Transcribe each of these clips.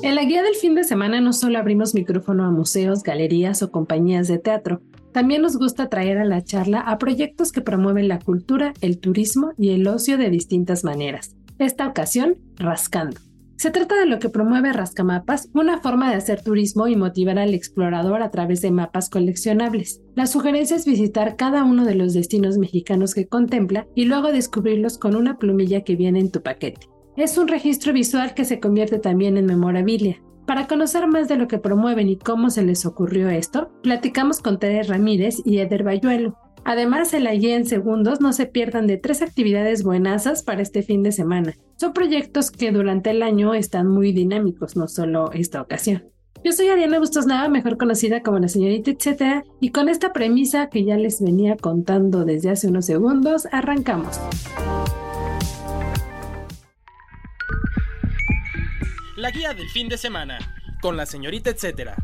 En la guía del fin de semana no solo abrimos micrófono a museos, galerías o compañías de teatro, también nos gusta traer a la charla a proyectos que promueven la cultura, el turismo y el ocio de distintas maneras. Esta ocasión, Rascando. Se trata de lo que promueve Rascamapas, una forma de hacer turismo y motivar al explorador a través de mapas coleccionables. La sugerencia es visitar cada uno de los destinos mexicanos que contempla y luego descubrirlos con una plumilla que viene en tu paquete. Es un registro visual que se convierte también en memorabilia. Para conocer más de lo que promueven y cómo se les ocurrió esto, platicamos con Tere Ramírez y Eder Bayuelo, Además, en la guía en segundos no se pierdan de tres actividades buenasas para este fin de semana. Son proyectos que durante el año están muy dinámicos, no solo esta ocasión. Yo soy Ariana Bustos Nava, mejor conocida como la señorita etcétera, y con esta premisa que ya les venía contando desde hace unos segundos, arrancamos. La guía del fin de semana, con la señorita etcétera.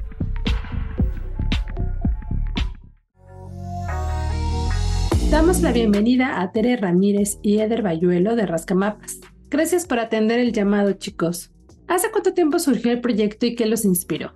Damos la bienvenida a Tere Ramírez y Eder Bayuelo de Rascamapas. Gracias por atender el llamado, chicos. ¿Hace cuánto tiempo surgió el proyecto y qué los inspiró?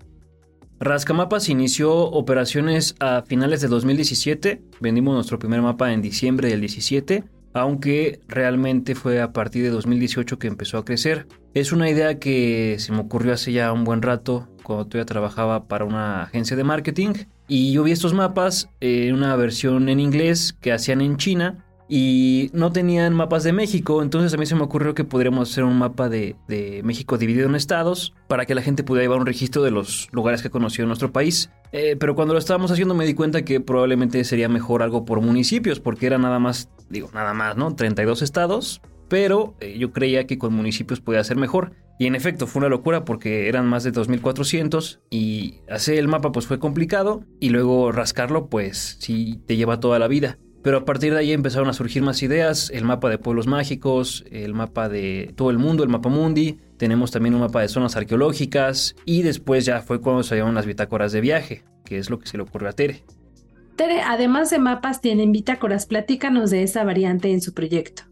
Rascamapas inició operaciones a finales de 2017. Vendimos nuestro primer mapa en diciembre del 17, aunque realmente fue a partir de 2018 que empezó a crecer. Es una idea que se me ocurrió hace ya un buen rato, cuando todavía trabajaba para una agencia de marketing y yo vi estos mapas en una versión en inglés que hacían en China y no tenían mapas de México, entonces a mí se me ocurrió que podríamos hacer un mapa de, México dividido en estados para que la gente pudiera llevar un registro de los lugares que conoció en nuestro país. Eh, pero cuando lo estábamos haciendo me di cuenta que probablemente sería mejor algo por municipios, porque era nada más, digo, nada más, ¿no? 32 estados, pero eh, yo creía que con municipios podía ser mejor. Y en efecto fue una locura porque eran más de 2400 y hacer el mapa pues fue complicado y luego rascarlo pues sí te lleva toda la vida. Pero a partir de ahí empezaron a surgir más ideas, el mapa de pueblos mágicos, el mapa de todo el mundo, el mapa mundi, tenemos también un mapa de zonas arqueológicas y después ya fue cuando salieron las bitácoras de viaje, que es lo que se le ocurrió a Tere. Tere, además de mapas, tienen bitácoras. Platícanos de esa variante en su proyecto.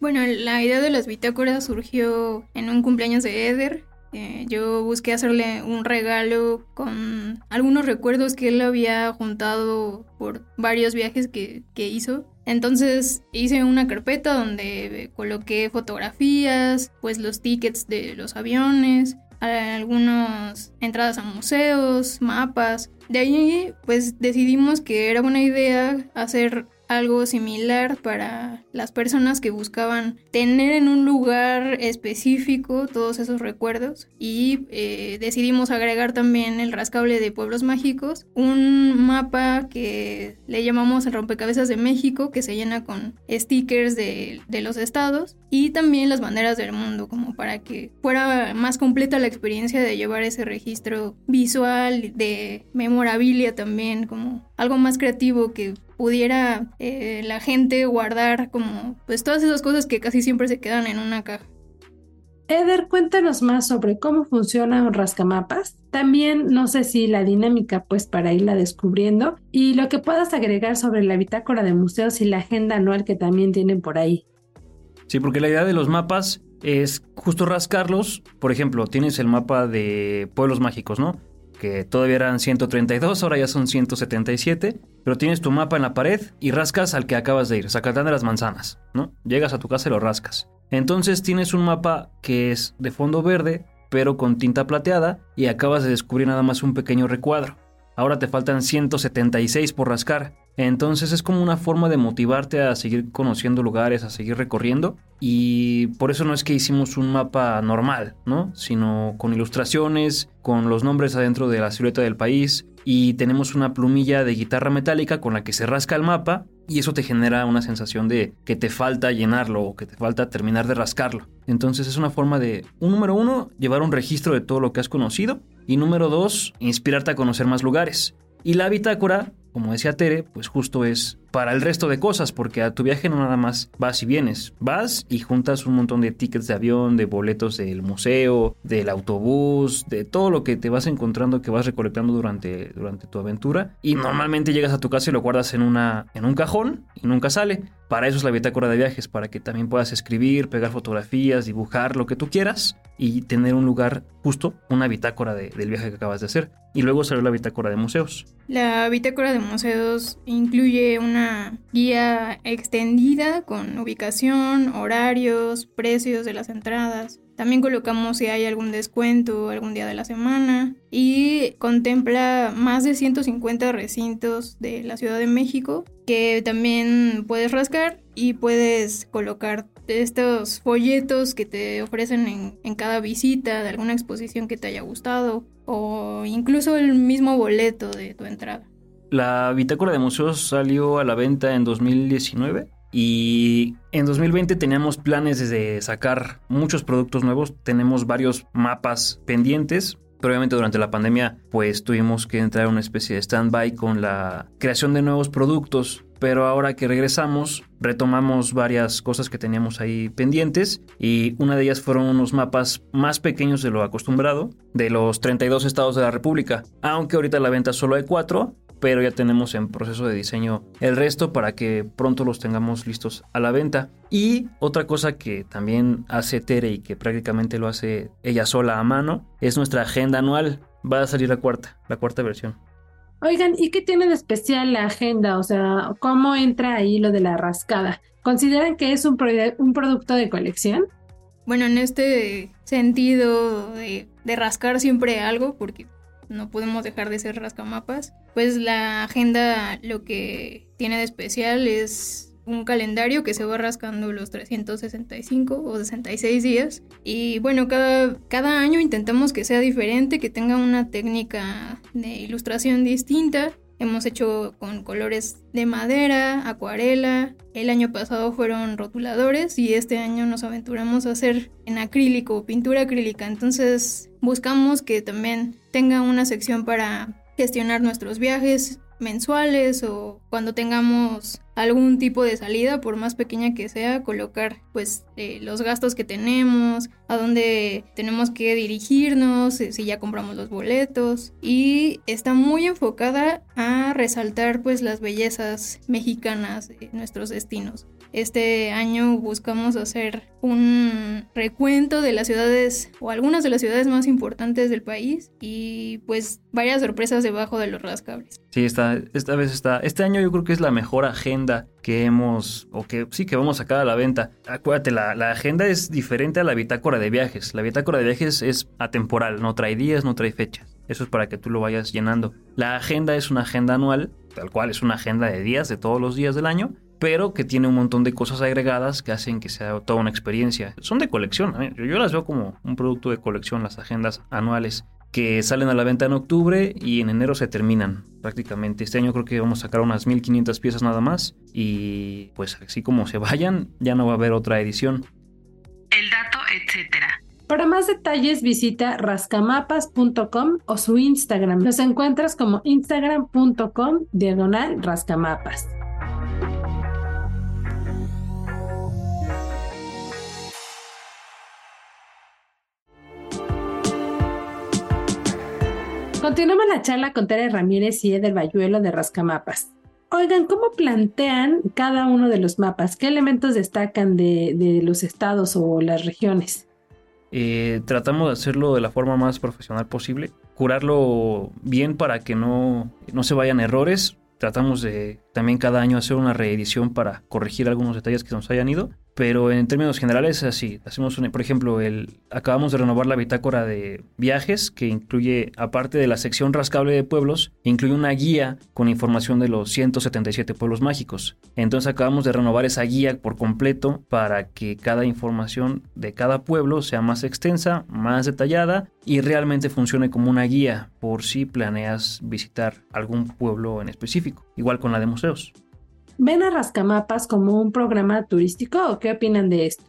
Bueno, la idea de las bitácoras surgió en un cumpleaños de Eder. Eh, yo busqué hacerle un regalo con algunos recuerdos que él había juntado por varios viajes que, que hizo. Entonces hice una carpeta donde coloqué fotografías, pues los tickets de los aviones, algunas entradas a museos, mapas. De ahí pues decidimos que era buena idea hacer algo similar para las personas que buscaban tener en un lugar específico todos esos recuerdos. Y eh, decidimos agregar también el rascable de pueblos mágicos, un mapa que le llamamos el rompecabezas de México que se llena con stickers de, de los estados y también las banderas del mundo como para que fuera más completa la experiencia de llevar ese registro visual de memorabilia también como algo más creativo que pudiera eh, la gente guardar como pues todas esas cosas que casi siempre se quedan en una caja. Eder, cuéntanos más sobre cómo funciona un rascamapas. También no sé si la dinámica pues para irla descubriendo y lo que puedas agregar sobre la bitácora de museos y la agenda anual que también tienen por ahí. Sí, porque la idea de los mapas es justo rascarlos. Por ejemplo, tienes el mapa de pueblos mágicos, ¿no? Que todavía eran 132, ahora ya son 177, pero tienes tu mapa en la pared y rascas al que acabas de ir, Zacatán de las Manzanas, ¿no? Llegas a tu casa y lo rascas. Entonces tienes un mapa que es de fondo verde, pero con tinta plateada, y acabas de descubrir nada más un pequeño recuadro. Ahora te faltan 176 por rascar. Entonces es como una forma de motivarte a seguir conociendo lugares, a seguir recorriendo. Y por eso no es que hicimos un mapa normal, ¿no? Sino con ilustraciones, con los nombres adentro de la silueta del país. Y tenemos una plumilla de guitarra metálica con la que se rasca el mapa. Y eso te genera una sensación de que te falta llenarlo o que te falta terminar de rascarlo. Entonces es una forma de, un número uno, llevar un registro de todo lo que has conocido. Y número dos, inspirarte a conocer más lugares. Y la bitácora como decía Tere, pues justo es para el resto de cosas, porque a tu viaje no nada más vas y vienes, vas y juntas un montón de tickets de avión, de boletos del museo, del autobús, de todo lo que te vas encontrando que vas recolectando durante, durante tu aventura y normalmente llegas a tu casa y lo guardas en, una, en un cajón y nunca sale. Para eso es la bitácora de viajes, para que también puedas escribir, pegar fotografías, dibujar, lo que tú quieras y tener un lugar justo, una bitácora del viaje que acabas de hacer. Y luego salió la bitácora de museos. La bitácora de museos incluye una guía extendida con ubicación, horarios, precios de las entradas, también colocamos si hay algún descuento algún día de la semana y contempla más de 150 recintos de la Ciudad de México que también puedes rascar y puedes colocar estos folletos que te ofrecen en, cada visita de alguna exposición que te haya gustado o incluso el mismo boleto de tu entrada. La bitácora de museos salió a la venta en 2019 y en 2020 teníamos planes de sacar muchos productos nuevos, tenemos varios mapas pendientes. Pero obviamente durante la pandemia pues tuvimos que entrar en una especie de stand-by con la creación de nuevos productos. Pero ahora que regresamos retomamos varias cosas que teníamos ahí pendientes y una de ellas fueron unos mapas más pequeños de lo acostumbrado de los 32 estados de la República. Aunque ahorita la venta solo hay 4, pero ya tenemos en proceso de diseño el resto para que pronto los tengamos listos a la venta. Y otra cosa que también hace Tere y que prácticamente lo hace ella sola a mano es nuestra agenda anual. Va a salir la cuarta, la cuarta versión. Oigan, ¿y qué tiene de especial la agenda? O sea, ¿cómo entra ahí lo de la rascada? ¿Consideran que es un, un producto de colección? Bueno, en este sentido de, de rascar siempre algo, porque no podemos dejar de ser rascamapas. Pues la agenda lo que tiene de especial es un calendario que se va rascando los 365 o 66 días. Y bueno, cada, cada año intentamos que sea diferente, que tenga una técnica de ilustración distinta. Hemos hecho con colores de madera, acuarela. El año pasado fueron rotuladores y este año nos aventuramos a hacer en acrílico, pintura acrílica. Entonces buscamos que también tenga una sección para gestionar nuestros viajes mensuales o cuando tengamos algún tipo de salida, por más pequeña que sea, colocar pues eh, los gastos que tenemos, a dónde tenemos que dirigirnos, eh, si ya compramos los boletos y está muy enfocada a resaltar pues las bellezas mexicanas de nuestros destinos. Este año buscamos hacer un recuento de las ciudades o algunas de las ciudades más importantes del país y pues varias sorpresas debajo de los rascables. Sí, esta, esta vez está. Este año yo creo que es la mejor agenda que hemos, o que sí que vamos a sacar a la venta. Acuérdate, la, la agenda es diferente a la bitácora de viajes. La bitácora de viajes es atemporal, no trae días, no trae fechas. Eso es para que tú lo vayas llenando. La agenda es una agenda anual, tal cual es una agenda de días, de todos los días del año, pero que tiene un montón de cosas agregadas que hacen que sea toda una experiencia. Son de colección, ¿eh? yo las veo como un producto de colección, las agendas anuales que salen a la venta en octubre y en enero se terminan prácticamente. Este año creo que vamos a sacar unas 1500 piezas nada más y pues así como se vayan ya no va a haber otra edición. El dato, etcétera. Para más detalles visita rascamapas.com o su Instagram. Los encuentras como instagram.com diagonal rascamapas. Continuamos la charla con Tere Ramírez y Eder Bayuelo de Rascamapas. Oigan, ¿cómo plantean cada uno de los mapas? ¿Qué elementos destacan de, los estados o las regiones? Eh, tratamos de hacerlo de la forma más profesional posible, curarlo bien para que no, no se vayan errores. Tratamos de también cada año hacer una reedición para corregir algunos detalles que nos hayan ido. Pero en términos generales, así, hacemos por ejemplo, el, acabamos de renovar la bitácora de viajes, que incluye, aparte de la sección rascable de pueblos, incluye una guía con información de los 177 pueblos mágicos. Entonces acabamos de renovar esa guía por completo para que cada información de cada pueblo sea más extensa, más detallada y realmente funcione como una guía por si planeas visitar algún pueblo en específico, igual con la de museos. ¿Ven a Rascamapas como un programa turístico o qué opinan de esto?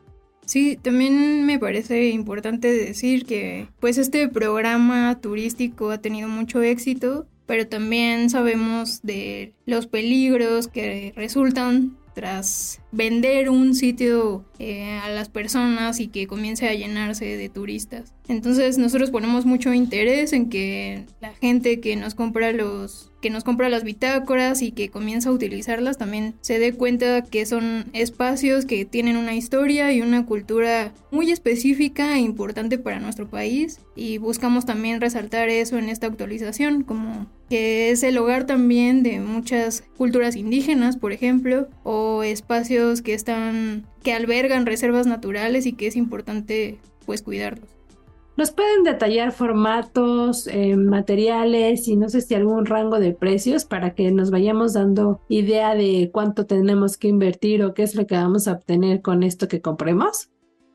Sí, también me parece importante decir que pues este programa turístico ha tenido mucho éxito, pero también sabemos de los peligros que resultan tras vender un sitio eh, a las personas y que comience a llenarse de turistas. Entonces nosotros ponemos mucho interés en que la gente que nos compra los que nos compra las bitácoras y que comienza a utilizarlas también se dé cuenta que son espacios que tienen una historia y una cultura muy específica e importante para nuestro país y buscamos también resaltar eso en esta actualización como que es el hogar también de muchas culturas indígenas, por ejemplo, o espacios que están que albergan reservas naturales y que es importante pues cuidarlos. ¿Nos pueden detallar formatos, eh, materiales y no sé si algún rango de precios para que nos vayamos dando idea de cuánto tenemos que invertir o qué es lo que vamos a obtener con esto que compremos?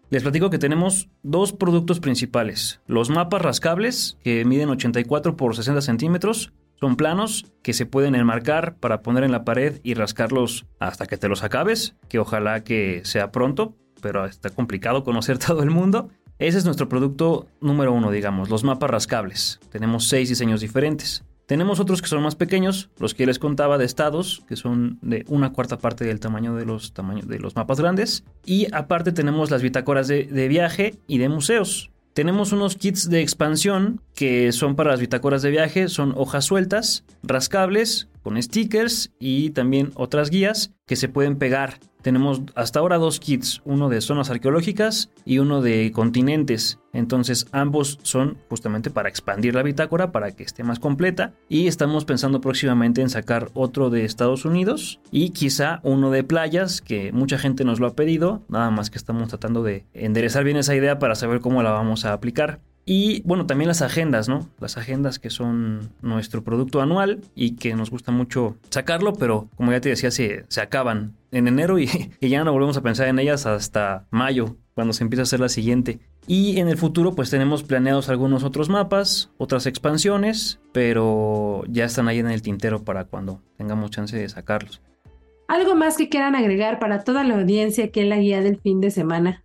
Les platico que tenemos dos productos principales. Los mapas rascables, que miden 84 por 60 centímetros. Son planos que se pueden enmarcar para poner en la pared y rascarlos hasta que te los acabes, que ojalá que sea pronto, pero está complicado conocer todo el mundo. Ese es nuestro producto número uno, digamos, los mapas rascables. Tenemos seis diseños diferentes. Tenemos otros que son más pequeños, los que les contaba de estados, que son de una cuarta parte del tamaño de los, tamaños de los mapas grandes. Y aparte tenemos las bitácoras de, de viaje y de museos. Tenemos unos kits de expansión que son para las bitácoras de viaje, son hojas sueltas, rascables, con stickers y también otras guías que se pueden pegar tenemos hasta ahora dos kits, uno de zonas arqueológicas y uno de continentes. Entonces ambos son justamente para expandir la bitácora para que esté más completa y estamos pensando próximamente en sacar otro de Estados Unidos y quizá uno de playas que mucha gente nos lo ha pedido, nada más que estamos tratando de enderezar bien esa idea para saber cómo la vamos a aplicar. Y bueno, también las agendas, ¿no? Las agendas que son nuestro producto anual y que nos gusta mucho sacarlo, pero como ya te decía, se, se acaban en enero y, ya no volvemos a pensar en ellas hasta mayo, cuando se empieza a hacer la siguiente. Y en el futuro pues tenemos planeados algunos otros mapas, otras expansiones, pero ya están ahí en el tintero para cuando tengamos chance de sacarlos. ¿Algo más que quieran agregar para toda la audiencia que es la guía del fin de semana?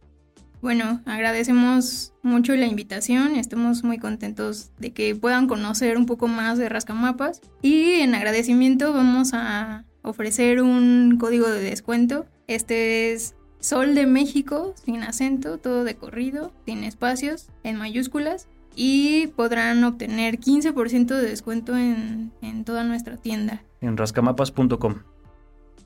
Bueno, agradecemos mucho la invitación, estamos muy contentos de que puedan conocer un poco más de Rascamapas y en agradecimiento vamos a ofrecer un código de descuento. Este es Sol de México, sin acento, todo de corrido, sin espacios, en mayúsculas. Y podrán obtener 15% de descuento en, en toda nuestra tienda. En rascamapas.com.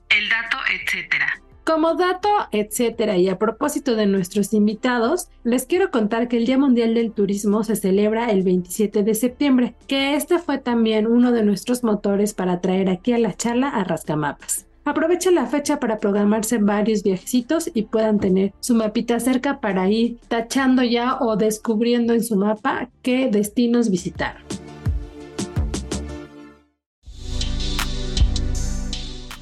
El dato, etcétera. Como dato, etcétera, y a propósito de nuestros invitados, les quiero contar que el Día Mundial del Turismo se celebra el 27 de septiembre, que este fue también uno de nuestros motores para traer aquí a la charla a Rascamapas. Aprovechen la fecha para programarse varios viajecitos y puedan tener su mapita cerca para ir tachando ya o descubriendo en su mapa qué destinos visitar.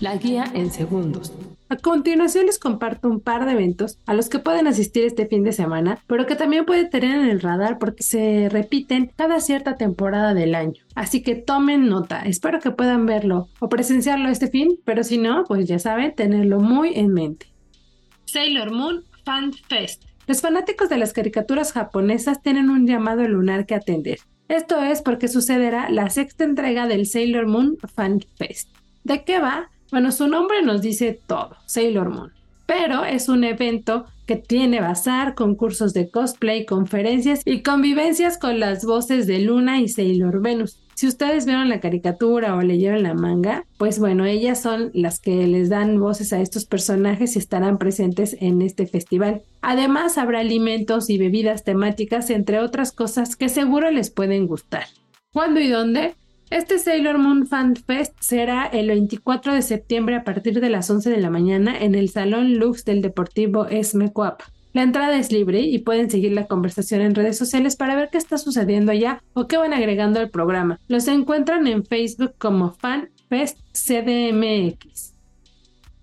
La guía en segundos. A continuación les comparto un par de eventos a los que pueden asistir este fin de semana, pero que también pueden tener en el radar porque se repiten cada cierta temporada del año. Así que tomen nota, espero que puedan verlo o presenciarlo este fin, pero si no, pues ya saben, tenerlo muy en mente. Sailor Moon Fan Fest. Los fanáticos de las caricaturas japonesas tienen un llamado lunar que atender. Esto es porque sucederá la sexta entrega del Sailor Moon Fan Fest. ¿De qué va? Bueno, su nombre nos dice todo, Sailor Moon. Pero es un evento que tiene bazar, concursos de cosplay, conferencias y convivencias con las voces de Luna y Sailor Venus. Si ustedes vieron la caricatura o leyeron la manga, pues bueno, ellas son las que les dan voces a estos personajes y estarán presentes en este festival. Además, habrá alimentos y bebidas temáticas, entre otras cosas que seguro les pueden gustar. ¿Cuándo y dónde? Este Sailor Moon Fan Fest será el 24 de septiembre a partir de las 11 de la mañana en el Salón Lux del Deportivo Esme Coapa. La entrada es libre y pueden seguir la conversación en redes sociales para ver qué está sucediendo allá o qué van agregando al programa. Los encuentran en Facebook como Fan Fest CDMX.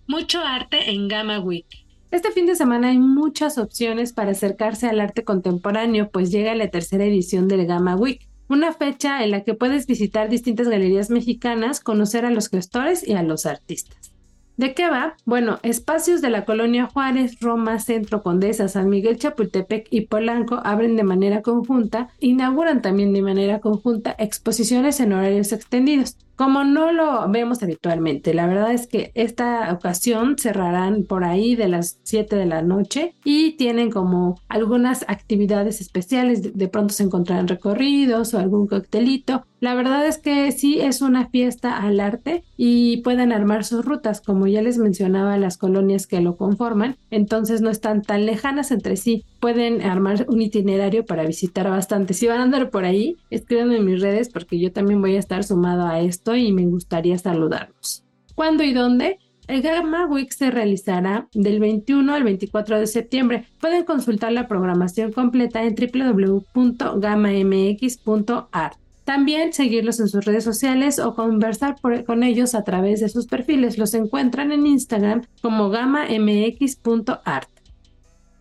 Mucho arte en Gamma Week. Este fin de semana hay muchas opciones para acercarse al arte contemporáneo, pues llega la tercera edición del Gamma Week, una fecha en la que puedes visitar distintas galerías mexicanas, conocer a los gestores y a los artistas. ¿De qué va? Bueno, espacios de la colonia Juárez, Roma, Centro, Condesa, San Miguel, Chapultepec y Polanco abren de manera conjunta, inauguran también de manera conjunta exposiciones en horarios extendidos como no lo vemos habitualmente. La verdad es que esta ocasión cerrarán por ahí de las 7 de la noche y tienen como algunas actividades especiales. De, pronto se encontrarán recorridos o algún coctelito. La verdad es que sí es una fiesta al arte y pueden armar sus rutas, como ya les mencionaba, las colonias que lo conforman, entonces no están tan lejanas entre sí. Pueden armar un itinerario para visitar bastante. Si van a andar por ahí, escríbanme en mis redes porque yo también voy a estar sumado a esto y me gustaría saludarlos. ¿Cuándo y dónde? El Gamma Week se realizará del 21 al 24 de septiembre. Pueden consultar la programación completa en www.gamamx.art. También seguirlos en sus redes sociales o conversar con ellos a través de sus perfiles. Los encuentran en Instagram como gamamx.art.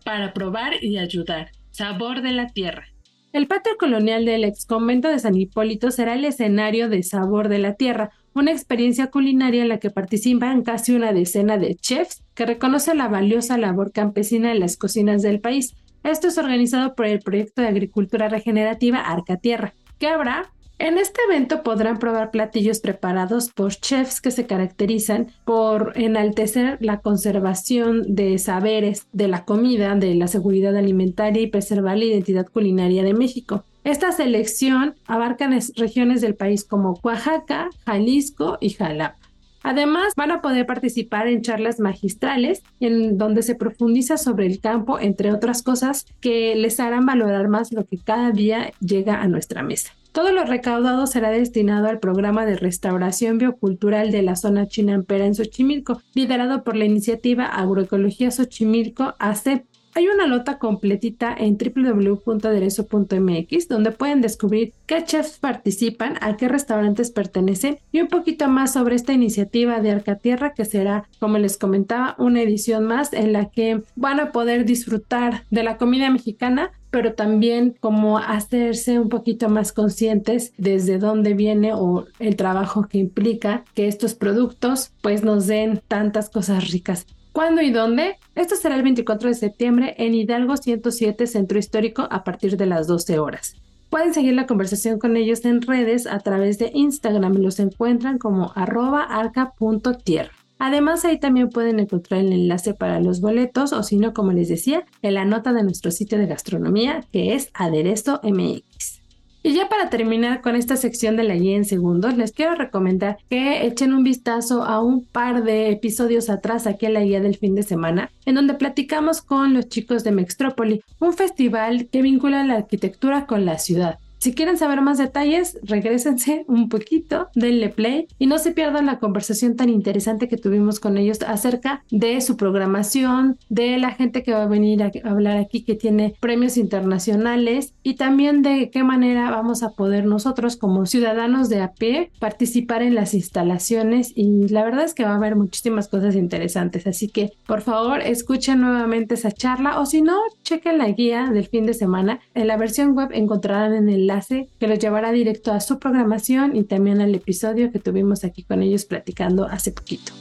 Para probar y ayudar. Sabor de la tierra. El patio colonial del ex convento de San Hipólito será el escenario de Sabor de la Tierra, una experiencia culinaria en la que participan casi una decena de chefs que reconoce la valiosa labor campesina en las cocinas del país. Esto es organizado por el proyecto de agricultura regenerativa Arca Tierra, que habrá en este evento podrán probar platillos preparados por chefs que se caracterizan por enaltecer la conservación de saberes de la comida, de la seguridad alimentaria y preservar la identidad culinaria de México. Esta selección abarca regiones del país como Oaxaca, Jalisco y Jalapa. Además, van a poder participar en charlas magistrales en donde se profundiza sobre el campo, entre otras cosas, que les harán valorar más lo que cada día llega a nuestra mesa. Todo lo recaudado será destinado al programa de restauración biocultural de la zona chinampera en Xochimilco, liderado por la iniciativa Agroecología Xochimilco AC. Hay una nota completita en www.aderezo.mx donde pueden descubrir qué chefs participan, a qué restaurantes pertenecen y un poquito más sobre esta iniciativa de Arcatierra que será, como les comentaba, una edición más en la que van a poder disfrutar de la comida mexicana pero también como hacerse un poquito más conscientes desde dónde viene o el trabajo que implica que estos productos pues nos den tantas cosas ricas. ¿Cuándo y dónde? Esto será el 24 de septiembre en Hidalgo 107 Centro Histórico a partir de las 12 horas. Pueden seguir la conversación con ellos en redes a través de Instagram. Los encuentran como arroba arca.tierra. Además, ahí también pueden encontrar el enlace para los boletos o si no, como les decía, en la nota de nuestro sitio de gastronomía que es Aderezo MX. Y ya para terminar con esta sección de la guía en segundos, les quiero recomendar que echen un vistazo a un par de episodios atrás aquí en la guía del fin de semana, en donde platicamos con los chicos de Mextrópoli, un festival que vincula la arquitectura con la ciudad. Si quieren saber más detalles, regresense un poquito, denle play y no se pierdan la conversación tan interesante que tuvimos con ellos acerca de su programación, de la gente que va a venir a hablar aquí que tiene premios internacionales y también de qué manera vamos a poder nosotros como ciudadanos de a pie participar en las instalaciones y la verdad es que va a haber muchísimas cosas interesantes. Así que por favor escuchen nuevamente esa charla o si no, chequen la guía del fin de semana. En la versión web encontrarán en el que los llevará directo a su programación y también al episodio que tuvimos aquí con ellos platicando hace poquito.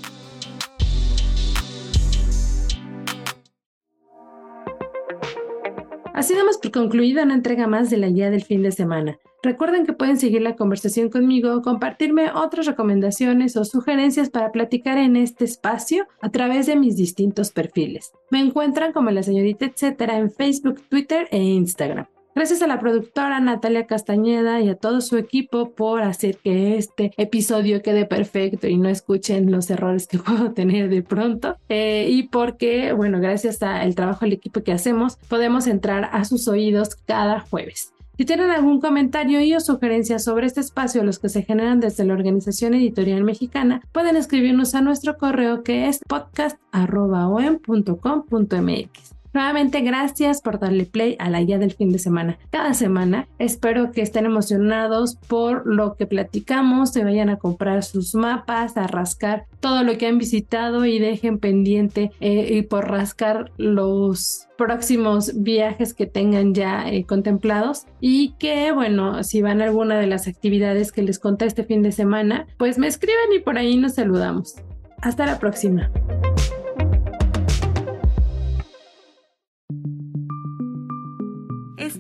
Así damos por concluida una entrega más de la guía del fin de semana. Recuerden que pueden seguir la conversación conmigo, compartirme otras recomendaciones o sugerencias para platicar en este espacio a través de mis distintos perfiles. Me encuentran como la señorita etcétera en Facebook, Twitter e Instagram. Gracias a la productora Natalia Castañeda y a todo su equipo por hacer que este episodio quede perfecto y no escuchen los errores que puedo tener de pronto. Eh, y porque, bueno, gracias al trabajo del equipo que hacemos, podemos entrar a sus oídos cada jueves. Si tienen algún comentario y o sugerencia sobre este espacio, los que se generan desde la Organización Editorial Mexicana, pueden escribirnos a nuestro correo que es podcast.com.mx. Nuevamente, gracias por darle play a la guía del fin de semana. Cada semana espero que estén emocionados por lo que platicamos, se vayan a comprar sus mapas, a rascar todo lo que han visitado y dejen pendiente eh, y por rascar los próximos viajes que tengan ya eh, contemplados. Y que bueno si van a alguna de las actividades que les conté este fin de semana pues me escriben y por ahí nos saludamos. Hasta la próxima